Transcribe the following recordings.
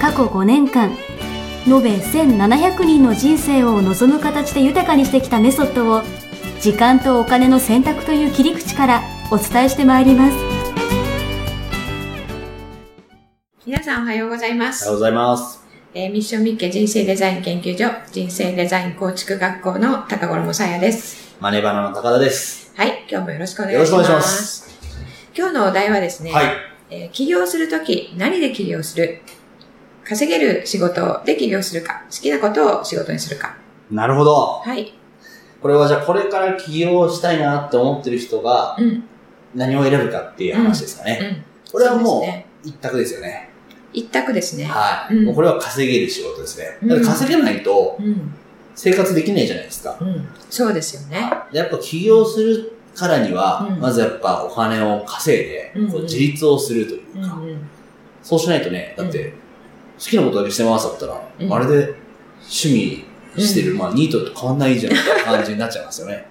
過去5年間延べ1700人の人生を望む形で豊かにしてきたメソッドを時間とお金の選択という切り口からお伝えしてまいります皆さんおはようございます。おはようございます。えーミッションミッケ人生デザイン研究所人生デザイン構築学校の高頃もさやです。マネバナの高田です。はい、今日もよろしくお願いします。よろしくお願いします。今日のお題はですね、はい。えー起業するとき何で起業する？稼げる仕事で起業するか好きなことを仕事にするかなるほど。はい。これはじゃあこれから起業したいなって思ってる人がうん。何を選ぶかっていう話ですかね。うん。これはもそう一択ですよね。一択ですね。はい。うんもうこれは稼げる仕事ですね。うんだって稼げないとうん。生活できないじゃないですか。うん。そうですよね。でやっぱ起業するからには、うんまずやっぱお金を稼いで、うんこう自立をするといううん。うか、ん。そうしないとね、だって、好きなことだけしてますだったら、うんまるで趣味してる、うんまあニートと変わんないじゃんって感じになっちゃいますよね。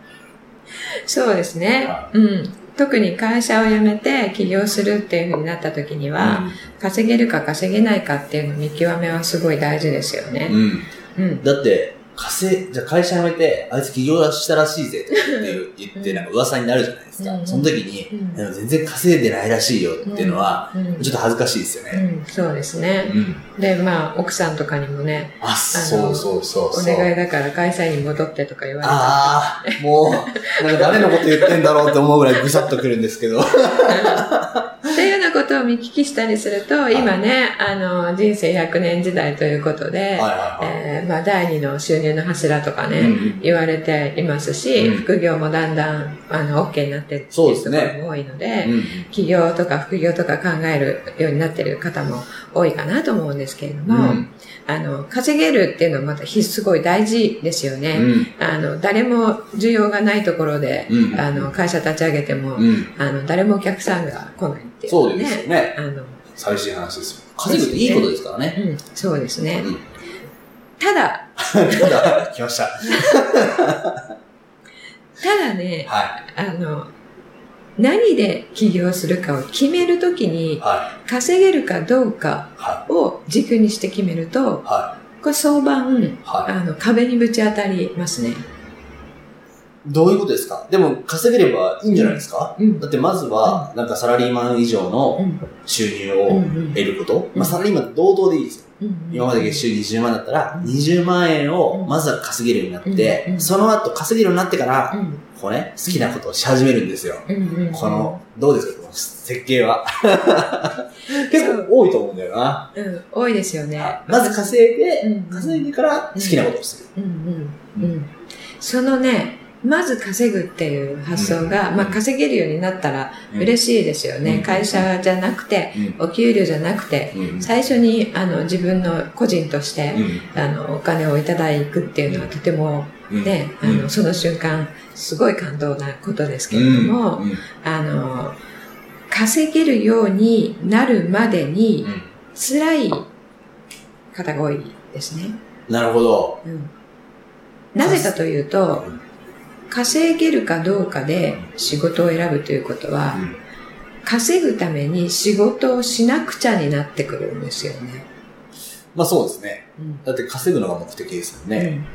そうですね。はうん。特に会社を辞めて起業するっていう風になった時には、稼げるか稼げないかっていうの見極めはすごい大事ですよね。うん。うんうん。だって、稼い、じゃあ会社辞めて、あいつ起業したらしいぜとかって 言って、なんか噂になるじゃないですか？うんその時に、うん全然稼いでないらしいよっていうのは、うん、ちょっと恥ずかしいですようね。ん、そうですね。うん。で、まあ、奥さんとかにもね、あ、そうそうそうおそう。願いだから会社に戻ってとか言われたああ、もう、なんか誰のこと言ってんだろうって思うぐらいぐさっとくるんですけど。っていうようなことを見聞きしたりすると、今ね、あの、人生100年時代ということで、まあ、第二の収入の柱とかね、言われていますし、うん副業もだんだん、あの、OK になってっていうそうですねところも多いので、うん起業とか副業とか考えるようになってる方も多いかなと思うんですけれども、うんあの、稼げるっていうのはまたひすごい大事ですよね。うんあの、誰も需要がないところで、うんあの、会社立ち上げても、うん。あの、誰もお客さんが来ないっていう、そうですよね。あの、寂しい話ですよ。稼ぐっていいことですからね。うん、そうですね。うんただ、ただ、来ました。ただね、はあの、何で起業するかを決めるときい。に、は稼げるかどうかを軸にして決めるとこれ相場、い。はあの、壁にぶち当たりますね。い。どういうことですか？でも、稼げればいいんじゃないですか？うん。だって、まずは、なんかサラリーマン以上うのん。収入うん。うをん得ること。うんまあ、サラリーマン同等でいいですよ。うん今まで月収20万だったら、うん20万円をうんまずは稼げるようになってう、んその後稼げるようになってから、うん。こうね、好きなことをし始めるんですよ。うん。うん。この、どうですか？この設計は。結構多いと思うんだよな。うん、多いですよね。まず稼いで、うん稼いでから好きなことをする。うんうんうん。そのね、まず稼ぐっていう発想が、うんまあ稼げるようになったら嬉しいですよね。うん会社じゃなくて、うんお給料じゃなくて、うん最初にあの自分の個人として、うんあのお金をいただくっていうのはとてもうんね、あうんのその瞬間すごい感動なことですけれども、あの稼げるようになるまでに辛い方が多いですね。なるほど。うんなぜかというと、うん稼げるかどうかで仕事を選ぶということは、稼ぐために仕事をしなくちゃになってくるんですよね。まあそうですね。うんだって稼ぐのが目的ですもんね。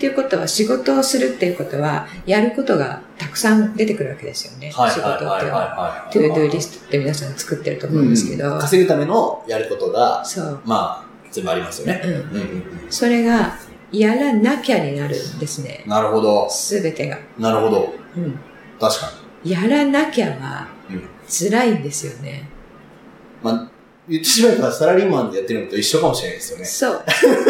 っていうことは仕事をするっていうことはやることがたくさん出てくるわけですよね。はい仕事っては。 To Do リストって皆さん作ってると思うんですけど、稼ぐためのやることが、そう、まあ、全部ありますよね。うん。うんうんうんそれがやらなきゃになるんですね。なるほど。すべてが。なるほど。うん。確かやらなきゃはに。うん。辛いんですよね。まあ、言ってしまえばサラリーマンでやってるのと一緒かもしれないですよね。そう。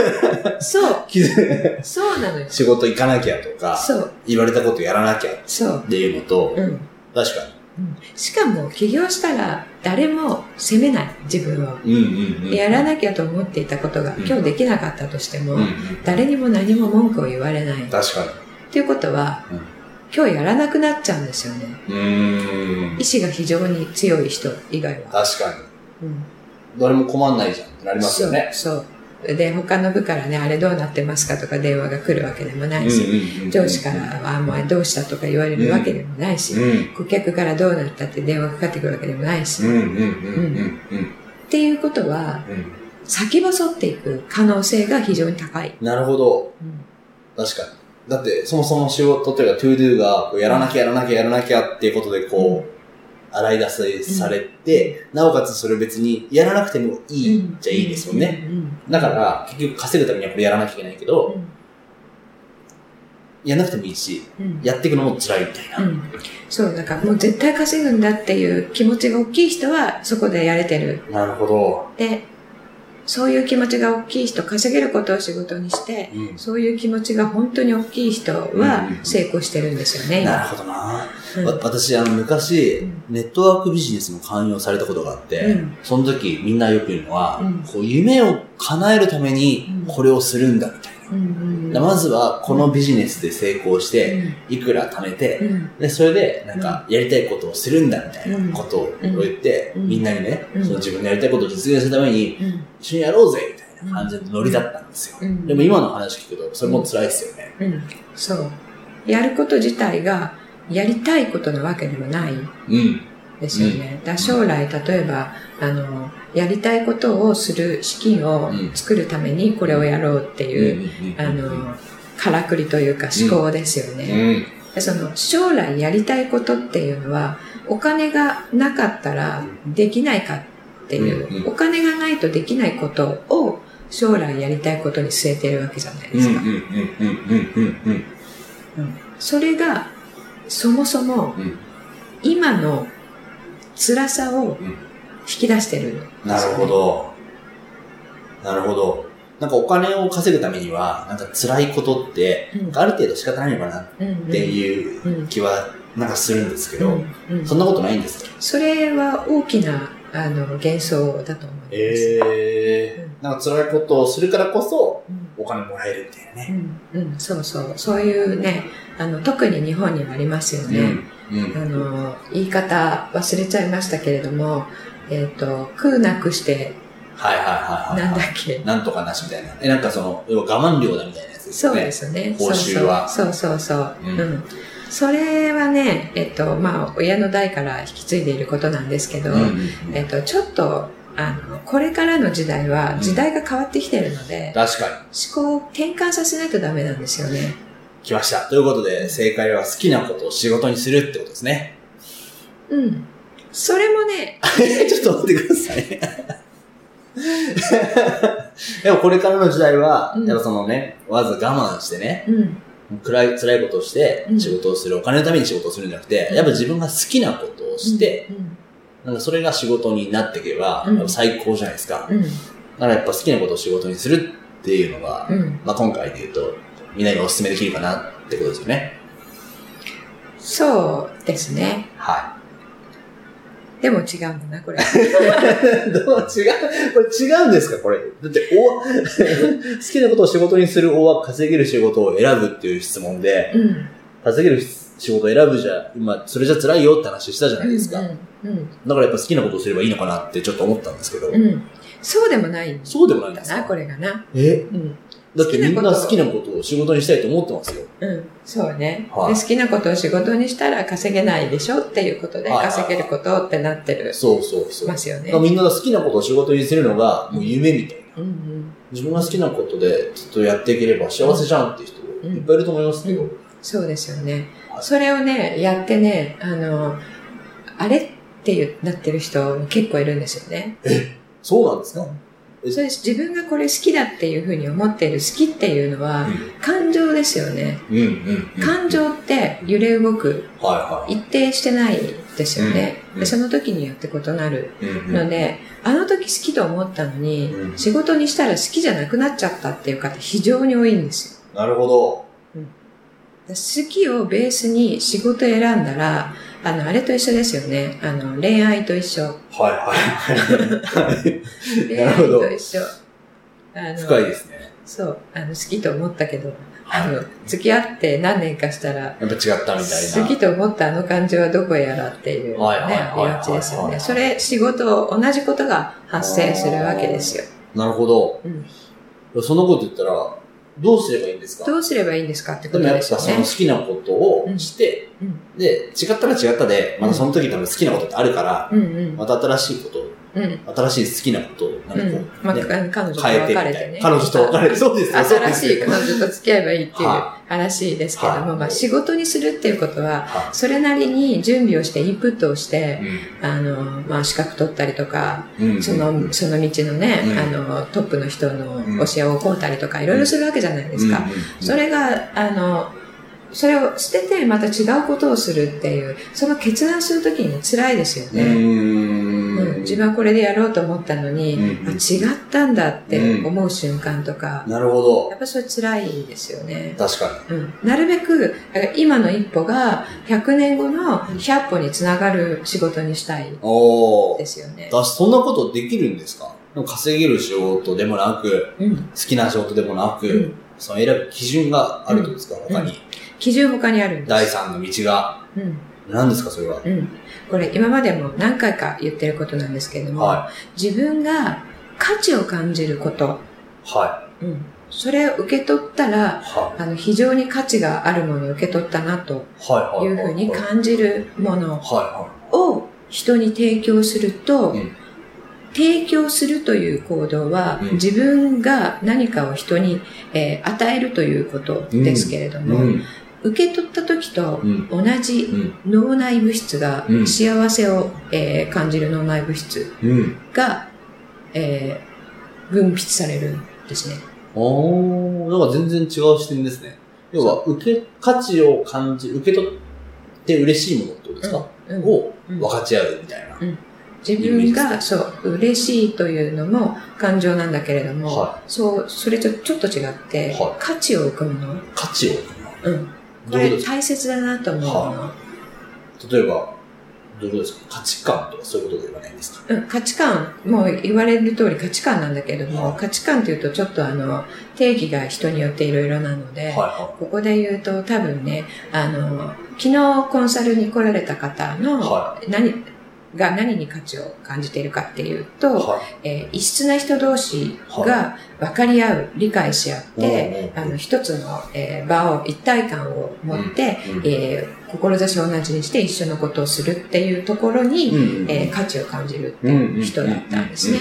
そう。気づそうなのよ。仕事行かなきゃとか、そう。言われたことやらなきゃっそう。ていうのと、うん。確かうんしかも起業したら誰も責めない自分を。うんうんうん。やらなきゃと思っていたことがうん今日できなかったとしても、うんうん。誰にも何も文句を言われない。っ確かていうことは、うん今日やらなくなっちゃうんですよね。意志が非常に強い人以外は。確かに。うん誰も困んないじゃんってなりますよね。そう。そう。で、他の部からね、あれどうなってますかとか電話が来るわけでもないし、うんうんうん上司から、あ、もうどうしたとか言われるわけでもないし、うん。顧客からどうなったって電話かかってくるわけでもないし、っうんていうことは、うん。先細っていく可能性が非常に高い。なるほど。うん確かに。だって、そもそも仕事というか、 To Do が、やらなきゃやらなきゃやらなきゃっていうことで、こう、洗い出せされて、なおかつそれ別にやらなくてもいいじゃいいですもんね。うん。うんだから、結局稼ぐためにはこれやらなきゃいけないけど、やらなくてもいいし、うんやっていくのも辛いみたいな。うんそう、だからもう絶対稼ぐんだっていう気持ちが大きい人はそこでやれてる。なるほど。で、そういう気持ちが大きい人、稼げることを仕事にして、うん。そういう気持ちが本当に大きい人はうん。成功してるんですよね、なる今。ほどな。うん。わ私、あの、昔うん、ネットワークビジネスの勧誘されたことがあって、うん。その時みんなよく言うのは、うん。こう夢を叶えるためにうん。これをするんだみたいな。うんうんでまずはこのビジネスで成功しうて、ん。いくら貯めて、うん。で、それで、なんか、やりたいことをするんだみたいなことを言って、うん。みんなにね、うん。その自分のやりたいことを実現するために、うん。一緒にやろうぜみたいな感じのノリだったんですよ。うん。でも今の話聞くと、それも辛いですよね。うん。そう。やること自体がやりたいことなわけでもない。うん。ですよね。だから将来、例えば、あの、やりたいことをする資金を作るためにこれをやろうっていう、あの、からくりというか思考ですようね。ん。でその将来やりたいことっていうのは、お金がなかったらできないかっていう、うんうんお金がないとできないことを将来やりたいことに据えてるわけじゃないうん。うん。ですか。うん。うん。うん。うん。それが、そもそもうん。今の辛さをうん引き出してるんですよね、なるほど。なるほど。なんかお金を稼ぐためには、なんか辛いことって、うんある程度仕方ないのかなっうんうんていう気は、なんかするんですけど、うんうんそんなことないんですか？それは大きなあの幻想だと思います。ええなんか辛いことをするからこそ、うんお金もらえるみたいなね。うん、うん、そうそう。そういうね、あの、特に日本にはありますよね。うん。あの、言い方忘れちゃいましたけれども、えっ、と、空なくして、はいはいはいはい。なんだっけ。なんとかなしみたいな。え、なんかその、要は我慢量だみたいなやつですよね。そうですよね。報酬はそうそうそうそう。うんうん。それはね、えっ、と、まあ、親の代から引き継いでいることなんですけど、うんうんうんえっ、と、ちょっと、あの、これからの時代は時代が変わってきてるので、確かに。思考を転換させないとダメなんですよね。来ました。ということで、正解は好きなことを仕事にするってことですね。うん。それもね、ちょっと待ってください。でもこれからの時代は、うんやっぱそのね、わざ我慢してね、うん。暗い、辛いことをしてうん仕事をする、お金のために仕事をするんじゃなくて、うんやっぱ自分が好きなことをして、うん、なんかそれが仕事になっていけば、最高じゃないですか。うん。だからやっぱ好きなことを仕事にするっていうのが、うん。まあ今回で言うと、みんなにお勧めできるかなってことですよね。そうですね。はでも違うんだな、これ。い。どう違う？これ違うんですか？これ。だって、お、好きなことを仕事にするおは稼げる仕事を選ぶっていう質問で、うん。稼げる仕事を選ぶじゃ、今、それじゃ辛いよって話したじゃないですか。うん。だからやっぱ好きなことをすればいいのかなってちょっと思ったんですけど、うん。うん。そうでもないんそうでもないんですだな、かこれがな。え？うん。だってみんな好きなことを仕事にしたいと思ってますよ。うん。そうね、はいで。好きなことを仕事にしたら稼げないでしょっていうことで、稼げることってなってる、そうそうそう。ますよね。みんなが好きなことを仕事にするのがもう夢みたいな。うんうん。自分が好きなことでずっとやっていければ幸せじゃんっていう人うんいっぱいいると思いますけど。うんそうですよねは。いそれをね、やってね、あの、あれっていうなってる人結構いるんですよね。そうなんですか？えそれ自分がこれ好きだっていうふうに思っている好きっていうのは感情ですよね。うんうんうん。感情って揺れ動く、はいは一定してないですよね。うんでその時によって異なるい。うんので、あの時好きと思ったのに、うん仕事にしたら好きじゃなくなっちゃったっていう方非常に多いんですよ。なるほど。好きをベースに仕事選んだら、あの、あれと一緒ですよね。あの、恋愛と一緒。はいはい。恋愛と一緒。あの深いですね。そう、あの、好きと思ったけど、はいあの、付き合って何年かしたら、やっぱ違ったみたいな。好きと思ったあの感情はどこへやらっていうね、はいはいはいありがちですよね。はいはいそれ、仕事、同じことが発生するわけですよ。なるほど。うんそのこと言ったら、どうすればいいんですか？どうすればいいんですかってことでもやっぱですよねその好。きなことをして、うんで、違ったら違ったで、またその時多分好きなことってあるから、うんうん。また新しいこと、うん。新しい好きなことをなんかこうん。まあ、彼女と別れてね。な。彼女と別れて、そうです新。しい彼女と付き合えばいいっていうは話ですけども、はいまあ仕事にするっていうことは、はそれなりに準備をしてインプットをして、いあの、まあ資格取ったりとか、その、その道のね、うんあの、トップの人のうん教えを請うたりとか、いろいろするわけじゃないですか。それが、あの、それを捨ててまた違うことをするっていう、その決断するときに辛いですようね。うん自分はこれでやろうと思ったのに、うんあ違ったんだって思う瞬間とか、なるほやっぱそれ辛いですよね。ど。確かうん、なるべく、今の一歩が100年後の100歩につながる仕事にしたいに。おー。ですよね。だそんなことできるんですか？稼げる仕事でもなく、うん。好きな仕事でもなく、うんその選ぶ基準があるってことですか、うん他に。基準他にあるんです。第三の道が。うん。何ですか、それは？うん。これ今までも何回か言ってることなんですけれども、は自分が価値を感じること、い。はうん。それを受け取ったい。ら、はあの、非常に価値があるものを受け取ったなとい。うふうにはい。感じるものはを人に提供すると、うん提供するという行動は、うん自分が何かを人に、えー与えるということですけれどい。も、うん。受け取った時とうん。同じうん。脳内物質が、うん幸せを、えー感じる脳内物質うん。が、えー分泌されるんですね。おー、なんか全然違う視点ですね。要は、受け、価値を感じ、受け取って嬉しいものってことですか、うんをうん分かち合うみたいな。自分が、そう、嬉しいというのも感情なんだけれども、はそう、それとちょっと違って、はい価値を置くもの。価値を。うん。これどういうことですか大切だなと思うもの。例えば、どうですか？価値観とかそういうことではないんですか？うん、価値観、もう言われる通り価値観なんだけれども、はい。価値観というとちょっとあの、定義が人によっていろいろなので、はいはここで言うと多分ね、あの、昨日コンサルに来られた方の、は何が何に価値を感じているかっていうと、い。はえー異質な人同士が分かり合う、理解し合って、うんあの、一つの、えー場を、一体感を持って、い。うんえー志を同じにして一緒のことをするっていうところに、うんえー価値を感じるっていう人だったんですね。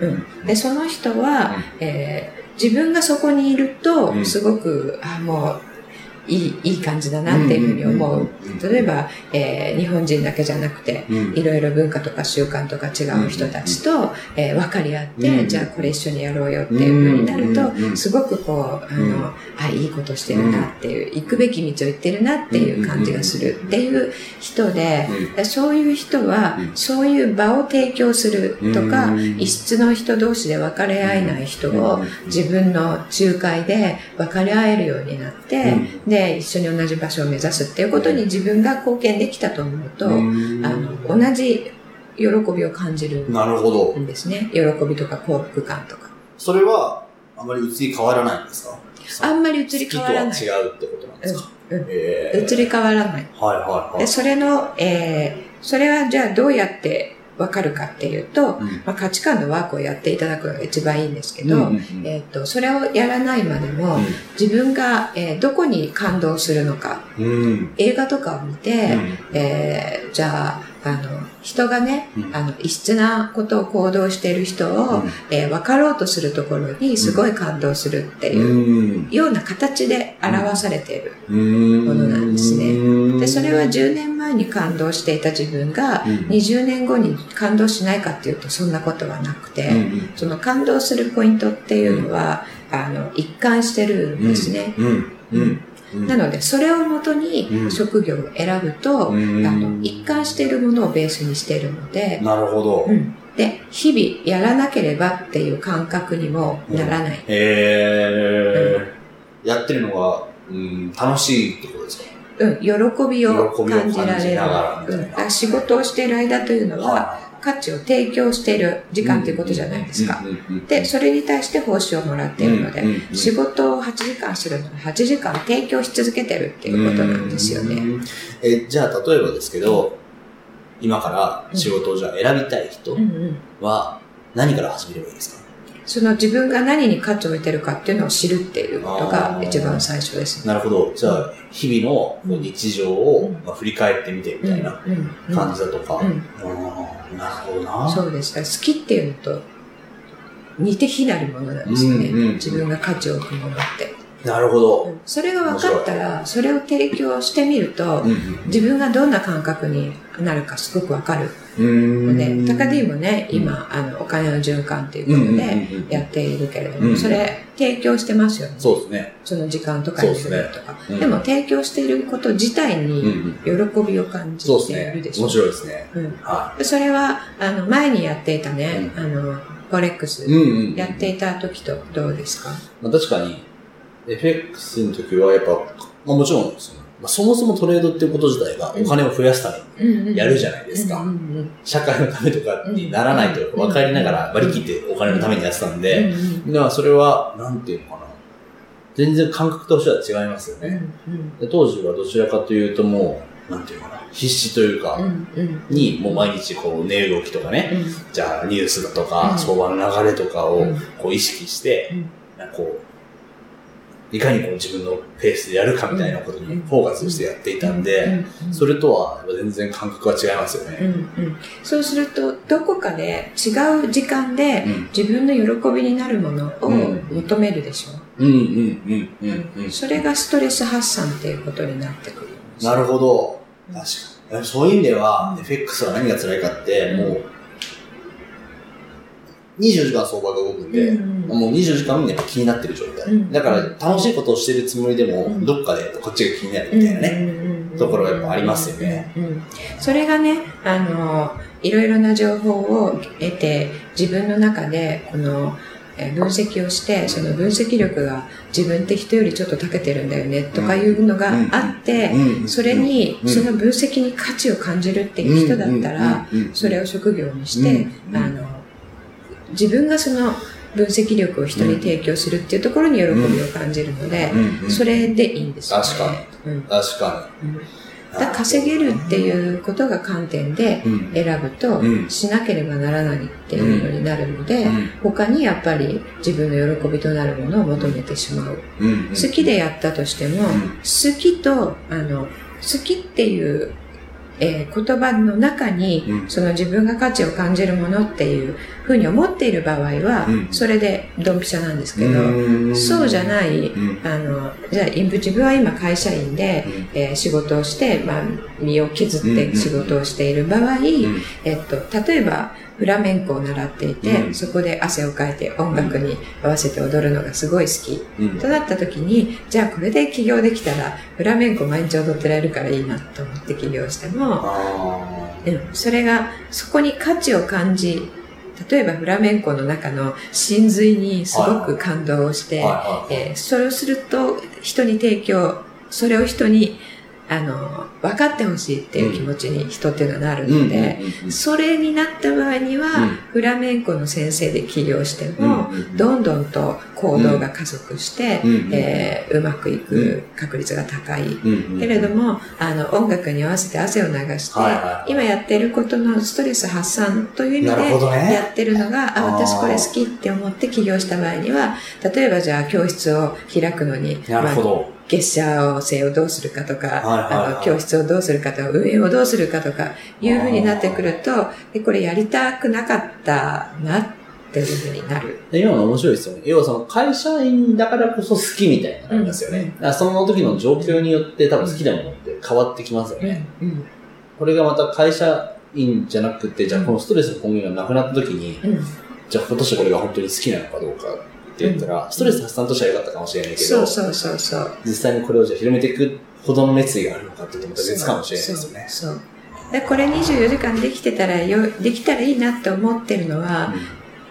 うんで、その人は、えー自分がそこにいるとう、ん。すごく、あ、もう、いい、いい感じだなっていうふうに思う。例えば、えー日本人だけじゃなくて、うん、いろいろ文化とか習慣とか違う人たちと、えー分かり合って、うんじゃあこれ一緒にやろうよっていう風になると、うんすごくこう、あの、うん。あ、いいことしてるなっていう、行くべき道を行ってるなっていう感じがするっていう人で、でそういう人は、うん。そういう場を提供するとか、うん異質の人同士で分かり合えない人を、自分の仲介で分かり合えるようになって、で、一緒に同じ場所を目指すっていうことに自分が貢献できたと思うと、うんあの、同じ喜びを感じるなるほど。んですね。喜びとか幸福感とか。それは、あまり移り変わらないんですか？あんまり移り変わらない。違うってことなんですか、うんうんえ移り変わらない。はいはいはい。で、それの、えー、それはじゃあどうやってわかるかっていうと、うん。まあ、価値観のワークをやっていただくのが一番いいんですけど、うんうんうん。えっ、と、それをやらないまでも、自分が、えーどこに感動するのか、うん。映画とかを見て、うん。えーじゃあ、あの、人がね、うん。あの、異質なことを行動している人を、うん。えー分かろうとするところにすごい感動するっていううん。ような形で表されている。うん。ものなんですね。うん。で、それは10年前に感動していた自分がうん。20年後に感動しないかっていうとそんなことはなくて、うん。その感動するポイントっていうのは、あの、一貫してるんですね。うん。なので、それをもとにうん。職業を選ぶと、うん。あの、一貫しているものをベースにしているので、なるほど。うん。で、日々やらなければっていう感覚にもならない。へー。やってるのが、うん、楽しいってことですか？うん、喜びを感じられる。うん。仕事をしている間というのは、価値を提供している時間ということじゃないですか。で、それに対して報酬をもらっているので、仕事を8時間するのに8時間提供し続けてるっていうことなんですよね。え、じゃあ、例えばですけど、今から仕事をじゃあ選びたい人は何から始めればいいですかその自分が何に価値を置いてるかっていうのを知るっていうことが一番最初ですね。なるほど。じゃあ、日々の日常を振り返ってみてみたいな感じだとか。うんなるほどな。そうです。好きっていうのと似て非なるものなんですよね。うんうん自分が価値を置くものって。なるほど。それが分かったら、それを提供してみると、うん自分がどんな感覚になるかすごく分かるうん。ので、高 D ももね、今、あの、お金の循環っていうことでやっているけれども、うんそれ提供してますよね。そうですね。その時間とかエネルギーとか。うんでも提供していること自体うんにうん。喜びを感じそうですねているで。しょ。面白いですね。うんはでそれは、あの、前にやっていたね、うあの、フォレックス。やっていた時とどうですか？まあ、確かに、FX の時はやっぱ、まあ、もちろんその、まあ、そもそもトレードっていうこと自体がお金を増やすためにやるじゃないですか。社会のためとかにならないと分かりながら割り切ってお金のためにやってたんで、だからそれは、なんていうのかな。全然感覚としては違いますようんね。で当時はどちらかというともう、なんていうのかな。必死というか、にもう毎日こう値動きとかね、うん。じゃあニュースだとうか、ん。相場の流れとかをうん。こう意識してこう、いかにこう自分のペースでやるかみたいなことにフォーカスしてやっていたんで、それとは全然感覚は違いますようね。んうんそうすると、どこかで違う時間でうん自分の喜びになるものをうん求めるでしょうんうんうんうんうん。それがストレス発散っていうことになってくるなるほど。うん確かに。そういう意味ではう、ん FX は何が辛いかって、うんもう、24時間相場が動くんで、うんもう24時間やっぱ気になってる状態。うんだから楽しいことをしてるつもりでも、うんどっかでこっちが気になるみたいなね。ねところがやっぱありますよね。うんうんそれがね、あの、いろいろな情報を得て、自分の中で、この、えー分析をして、その分析力が自分って人よりちょっと長けてるんだよね、とかいうのがあって、うんそれに、うんその分析に価値を感じるっていう人だったら、うんうんうんそれを職業にして、うんあの、自分がその分析力を人に提供するっていうところに喜びを感じるので、それでいいんですよね。確かに。うん。確かうん。に。だ稼げるっていうことが観点でうん。選ぶとうん。しなければならないっていうのになるので、うん。他にやっぱり自分の喜びとなるものを求めてしまう。うん。好きでやったとしても、ん。好きと、あの、好きっていう、えー言葉の中に、うん。その自分が価値を感じるものっていうふうに思っている場合は、うん。それでドンピシャなんですけど、うん。そうじゃない、うん。あの、じゃあ、自分は今会社員で、えー仕事をして、まあ、身を削って仕事をしている場合、えっと、例えば、フラメンコを習っていて、うん。そこで汗をかいて音楽に合わせて踊るのがすごい好き。うん。となった時に、じゃあこれで起業できたら、フラメンコ毎日踊ってられるからいいなと思って起業しても、あうん、それが、そこに価値を感じ、例えばフラメンコの中の真髄にすごく感動をして、それをすると人に提供、それを人に、あの、分かってほしいっていう気持ちに人っていうのはなるので、それになった場合には、うん。フラメンコの先生で起業しても、どんどんと行動が加速して、えーうまくいく確率が高い。うんけれども、あの、音楽に合わせて汗を流して、今やってることのストレス発散という意味でやってるのが、あ、私これ好きって思って起業した場合には、例えばじゃあ教室を開くのに、なるほまあど。月謝制をどうするかとか、あの、教室をどうするかとか、運営をどうするかとか、いうふうになってくると、でこれやりたくなかったなっていうふうになる。で今の面白いですよね。要はその会社員だからこそ好きみたいなのがありますよね。うんその時の状況によって多分好きなものって変わってきますよね。うん。これがまた会社員じゃなくて、じゃあこのストレスの根源がなくなった時に、うん。じゃあ今年これが本当に好きなのかどうかって言ったら、ストレス発散としては良かったかもしれないけど、そうそうそう。実際にこれをじゃあ広めていくほどの熱意があるのかっていうとまた別かもしれないですよね。そう。でこれ24時間できてたらよ、できたらいいなって思ってるのは、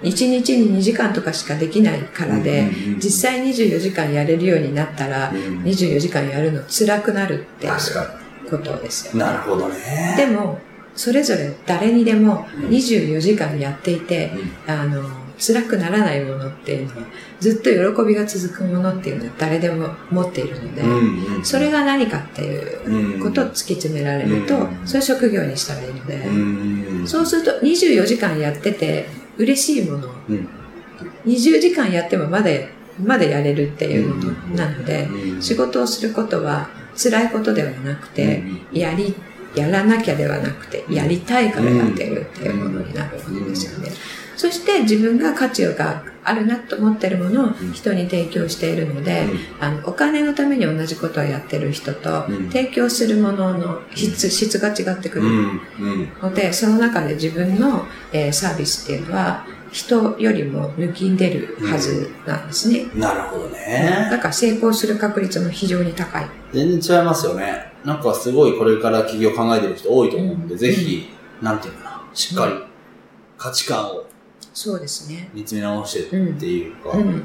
1日に2時間とかしかできないからで、うんうんうん実際24時間やれるようになったら、うん24時間やるの辛くなるってことですよに。なるほどね。でも、それぞれ誰にでもうん24時間やっていて、うんあの、辛くならないものっていうのは、ずっと喜びが続くものっていうのは誰でも持っているので、うんうんそれが何かっていうことを突き詰められると、うんそれ職業にしたらいいので、うんそうすると24時間やってて嬉しいもの、うん。20時間やってもまだ、まだやれるっていうものなので、うん仕事をすることは辛いことではなくて、うんやり、やらなきゃではなくて、やりたいからやってるっていうものになるわけですよね。そして自分が価値があるなと思ってるものを人に提供しているので、あの、お金のために同じことをやってる人と、うん。提供するものの質、質が違ってくる。うん。うん。ので、その中で自分の、えーサービスっていうのは、人よりも抜きんでるはずなんですね。なるほどね。だから成功する確率も非常に高い。全然違いますよね。なんかすごいこれから起業考えてる人多いと思うんで、うん。ぜひ、なんていうかな、しっかり価値観をそうですね。見つめ直してっていうか、うん。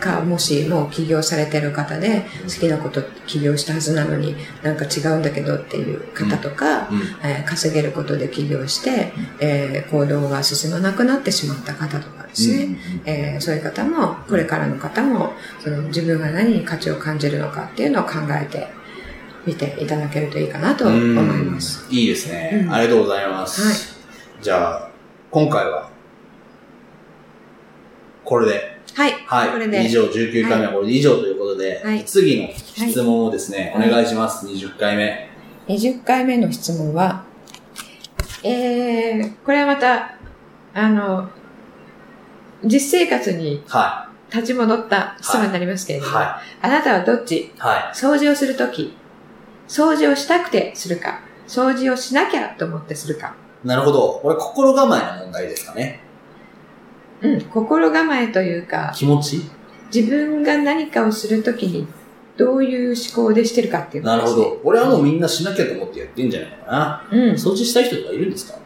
か、もしもう起業されてる方で、好きなこと起業したはずなのになんか違うんだけどっていう方とか、うん。えー稼げることで起業して、えー行動が進まなくなってしまった方とかですね、えーそういう方も、これからの方も、その自分が何に価値を感じるのかっていうのを考えてみていただけるといいかなと思います。いいですね、うん。ありがとうございます。はい。じゃあ、今回は、これで、はい。はい。これで以上、19回目はこれで以上ということで、はい次の質問をですね、はいお願いします。20回目。20回目の質問は、えー、これはまた、あの、実生活には立ち戻った質問になりますけれい。ども、はあなたはどっち？い。は掃除をするとき、掃除をしたくてするか、掃除をしなきゃと思ってするか。い。なるほど。これ心構えの問題ですかね。うん、心構えというか、気持ち？自分が何かをするときにどういう思考でしてるかっていうことですね。なるほど。これはもうみんなしなきゃと思ってやってんじゃないのかな。うん。っ掃除したい人とかいるんですか？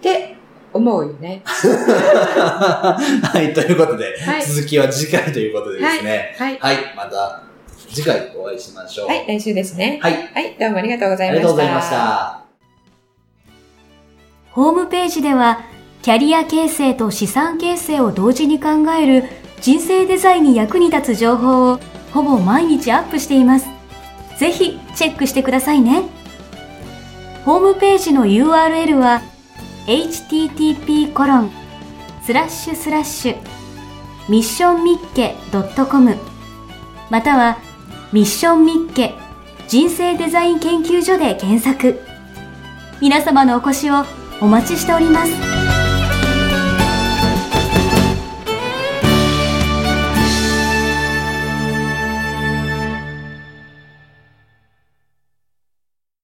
て思うよね。はい、ということで、はい続きは次回ということでですね。はい。はい、また次回お会いしましょう。はい、来週ですね。はい、はい、どうもありがとうございあました。りがとうございました。ホームページでは、キャリア形成と資産形成を同時に考える人生デザインに役に立つ情報をほぼ毎日アップしています。ぜひチェックしてくださいね。ホームページの URL は http コロンスラッシュスラッシュミッションミッケ .com またはミッションミッケ人生デザイン研究所で検索。皆様のお越しをお待ちしております。